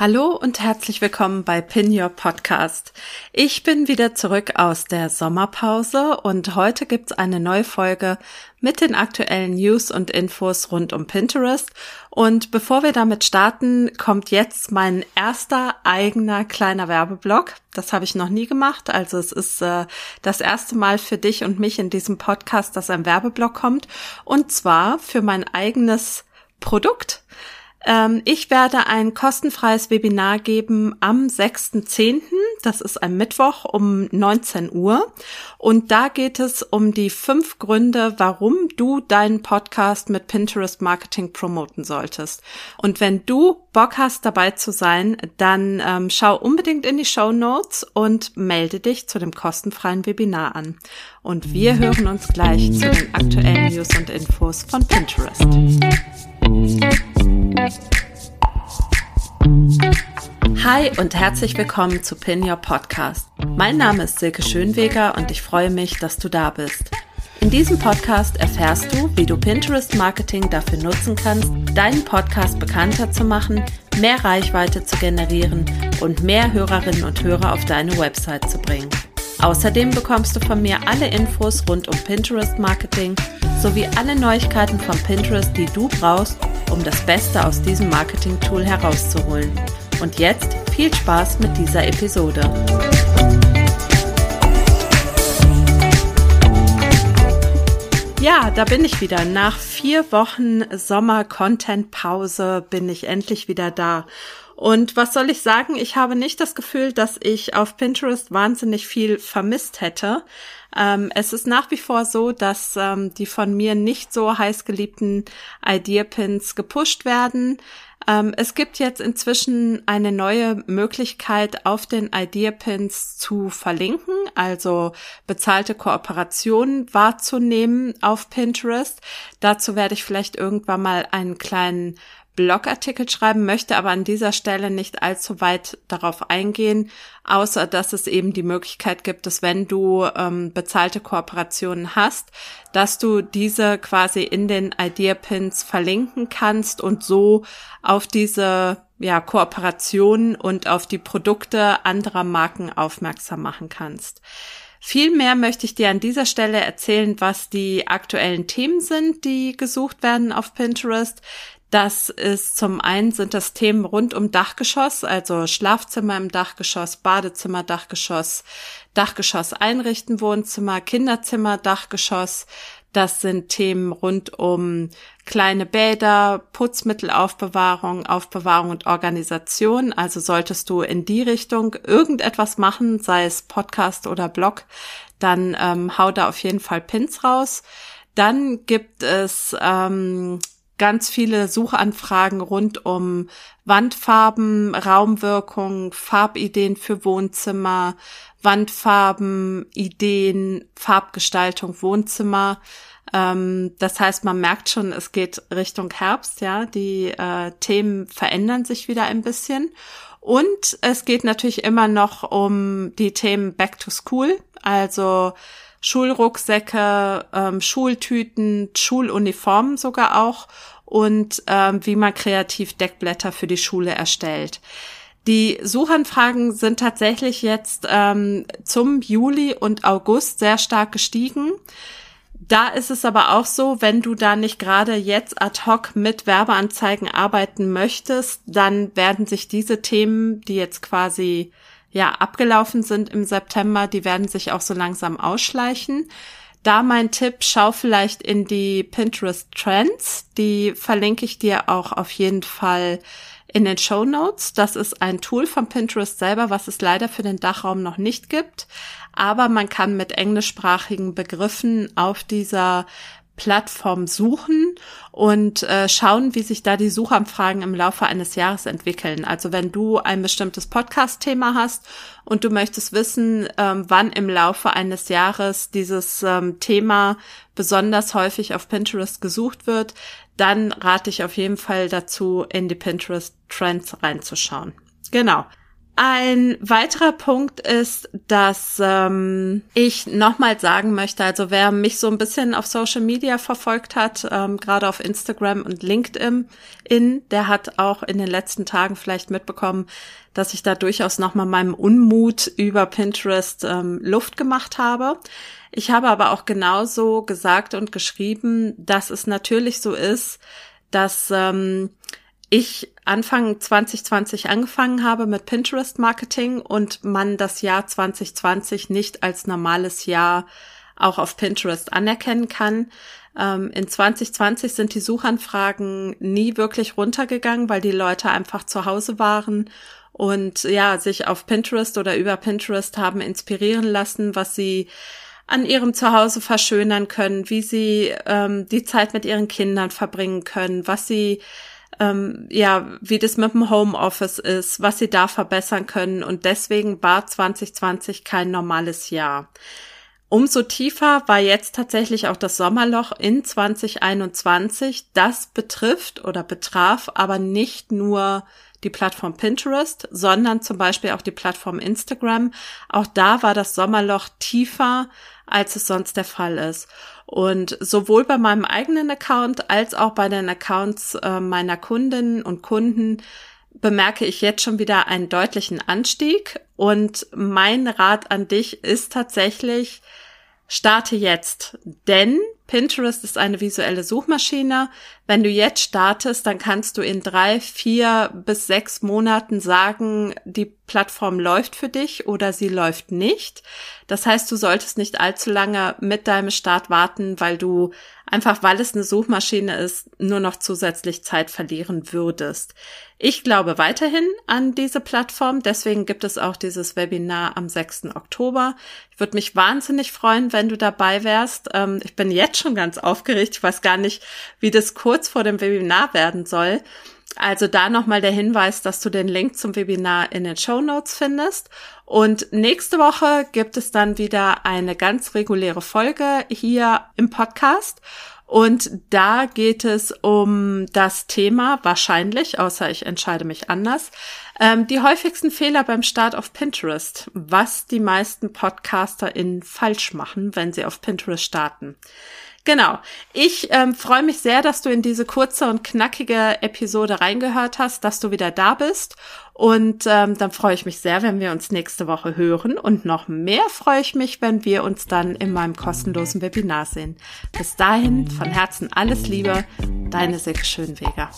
Hallo und herzlich willkommen bei Pin Your Podcast. Ich bin wieder zurück aus der Sommerpause und heute gibt's eine neue Folge mit den aktuellen News und Infos rund um Pinterest. Und bevor wir damit starten, kommt jetzt mein erster eigener kleiner Werbeblock. Das habe ich noch nie gemacht. Also es ist äh, das erste Mal für dich und mich in diesem Podcast, dass ein Werbeblock kommt. Und zwar für mein eigenes Produkt. Ähm, ich werde ein kostenfreies Webinar geben am 6.10. Das ist ein Mittwoch um 19 Uhr. Und da geht es um die fünf Gründe, warum du deinen Podcast mit Pinterest Marketing promoten solltest. Und wenn du Bock hast, dabei zu sein, dann ähm, schau unbedingt in die Show Notes und melde dich zu dem kostenfreien Webinar an. Und wir hören uns gleich zu den aktuellen News und Infos von Pinterest. Hi und herzlich willkommen zu Pin Your Podcast. Mein Name ist Silke Schönweger und ich freue mich, dass du da bist. In diesem Podcast erfährst du, wie du Pinterest Marketing dafür nutzen kannst, deinen Podcast bekannter zu machen, mehr Reichweite zu generieren und mehr Hörerinnen und Hörer auf deine Website zu bringen. Außerdem bekommst du von mir alle Infos rund um Pinterest Marketing sowie alle Neuigkeiten von Pinterest, die du brauchst, um das Beste aus diesem Marketing-Tool herauszuholen. Und jetzt viel Spaß mit dieser Episode. Ja, da bin ich wieder. Nach vier Wochen Sommer-Content-Pause bin ich endlich wieder da. Und was soll ich sagen? Ich habe nicht das Gefühl, dass ich auf Pinterest wahnsinnig viel vermisst hätte. Ähm, es ist nach wie vor so, dass ähm, die von mir nicht so heiß geliebten Idea-Pins gepusht werden. Ähm, es gibt jetzt inzwischen eine neue Möglichkeit, auf den Idea-Pins zu verlinken, also bezahlte Kooperationen wahrzunehmen auf Pinterest. Dazu werde ich vielleicht irgendwann mal einen kleinen Blogartikel schreiben, möchte aber an dieser Stelle nicht allzu weit darauf eingehen, außer dass es eben die Möglichkeit gibt, dass wenn du ähm, bezahlte Kooperationen hast, dass du diese quasi in den Idea Pins verlinken kannst und so auf diese ja, Kooperationen und auf die Produkte anderer Marken aufmerksam machen kannst. Viel mehr möchte ich dir an dieser Stelle erzählen, was die aktuellen Themen sind, die gesucht werden auf Pinterest. Das ist zum einen sind das Themen rund um Dachgeschoss, also Schlafzimmer im Dachgeschoss, Badezimmer, Dachgeschoss, Dachgeschoss einrichten, Wohnzimmer, Kinderzimmer, Dachgeschoss. Das sind Themen rund um kleine Bäder, Putzmittelaufbewahrung, Aufbewahrung und Organisation. Also solltest du in die Richtung irgendetwas machen, sei es Podcast oder Blog, dann ähm, hau da auf jeden Fall Pins raus. Dann gibt es ähm, ganz viele Suchanfragen rund um Wandfarben, Raumwirkung, Farbideen für Wohnzimmer, Wandfarben, Ideen, Farbgestaltung, Wohnzimmer. Ähm, das heißt, man merkt schon, es geht Richtung Herbst, ja. Die äh, Themen verändern sich wieder ein bisschen. Und es geht natürlich immer noch um die Themen Back to School, also Schulrucksäcke, ähm, Schultüten, Schuluniformen sogar auch und ähm, wie man kreativ Deckblätter für die Schule erstellt. Die Suchanfragen sind tatsächlich jetzt ähm, zum Juli und August sehr stark gestiegen. Da ist es aber auch so, wenn du da nicht gerade jetzt ad hoc mit Werbeanzeigen arbeiten möchtest, dann werden sich diese Themen, die jetzt quasi ja abgelaufen sind im September, die werden sich auch so langsam ausschleichen. Da mein Tipp, schau vielleicht in die Pinterest Trends. Die verlinke ich dir auch auf jeden Fall in den Show Notes. Das ist ein Tool von Pinterest selber, was es leider für den Dachraum noch nicht gibt. Aber man kann mit englischsprachigen Begriffen auf dieser Plattform suchen und äh, schauen, wie sich da die Suchanfragen im Laufe eines Jahres entwickeln. Also wenn du ein bestimmtes Podcast-Thema hast und du möchtest wissen, ähm, wann im Laufe eines Jahres dieses ähm, Thema besonders häufig auf Pinterest gesucht wird, dann rate ich auf jeden Fall dazu, in die Pinterest Trends reinzuschauen. Genau. Ein weiterer Punkt ist, dass ähm, ich nochmal sagen möchte, also wer mich so ein bisschen auf Social Media verfolgt hat, ähm, gerade auf Instagram und LinkedIn, in, der hat auch in den letzten Tagen vielleicht mitbekommen, dass ich da durchaus nochmal meinem Unmut über Pinterest ähm, Luft gemacht habe. Ich habe aber auch genauso gesagt und geschrieben, dass es natürlich so ist, dass ähm, ich Anfang 2020 angefangen habe mit Pinterest Marketing und man das Jahr 2020 nicht als normales Jahr auch auf Pinterest anerkennen kann. Ähm, in 2020 sind die Suchanfragen nie wirklich runtergegangen, weil die Leute einfach zu Hause waren und ja, sich auf Pinterest oder über Pinterest haben inspirieren lassen, was sie an ihrem Zuhause verschönern können, wie sie ähm, die Zeit mit ihren Kindern verbringen können, was sie ähm, ja, wie das mit dem Homeoffice ist, was sie da verbessern können. Und deswegen war 2020 kein normales Jahr. Umso tiefer war jetzt tatsächlich auch das Sommerloch in 2021. Das betrifft oder betraf aber nicht nur die Plattform Pinterest, sondern zum Beispiel auch die Plattform Instagram. Auch da war das Sommerloch tiefer, als es sonst der Fall ist. Und sowohl bei meinem eigenen Account als auch bei den Accounts äh, meiner Kundinnen und Kunden bemerke ich jetzt schon wieder einen deutlichen Anstieg. Und mein Rat an dich ist tatsächlich, starte jetzt. Denn Pinterest ist eine visuelle Suchmaschine. Wenn du jetzt startest, dann kannst du in drei, vier bis sechs Monaten sagen, die Plattform läuft für dich oder sie läuft nicht. Das heißt, du solltest nicht allzu lange mit deinem Start warten, weil du einfach, weil es eine Suchmaschine ist, nur noch zusätzlich Zeit verlieren würdest. Ich glaube weiterhin an diese Plattform, deswegen gibt es auch dieses Webinar am 6. Oktober. Ich würde mich wahnsinnig freuen, wenn du dabei wärst. Ähm, ich bin jetzt schon ganz aufgeregt. Ich weiß gar nicht, wie das kurz vor dem Webinar werden soll. Also da nochmal der Hinweis, dass du den Link zum Webinar in den Show Notes findest. Und nächste Woche gibt es dann wieder eine ganz reguläre Folge hier im Podcast. Und da geht es um das Thema, wahrscheinlich, außer ich entscheide mich anders, ähm, die häufigsten Fehler beim Start auf Pinterest, was die meisten PodcasterInnen falsch machen, wenn sie auf Pinterest starten. Genau. Ich ähm, freue mich sehr, dass du in diese kurze und knackige Episode reingehört hast, dass du wieder da bist. Und ähm, dann freue ich mich sehr, wenn wir uns nächste Woche hören. Und noch mehr freue ich mich, wenn wir uns dann in meinem kostenlosen Webinar sehen. Bis dahin, von Herzen alles Liebe, deine Silke Schönweger.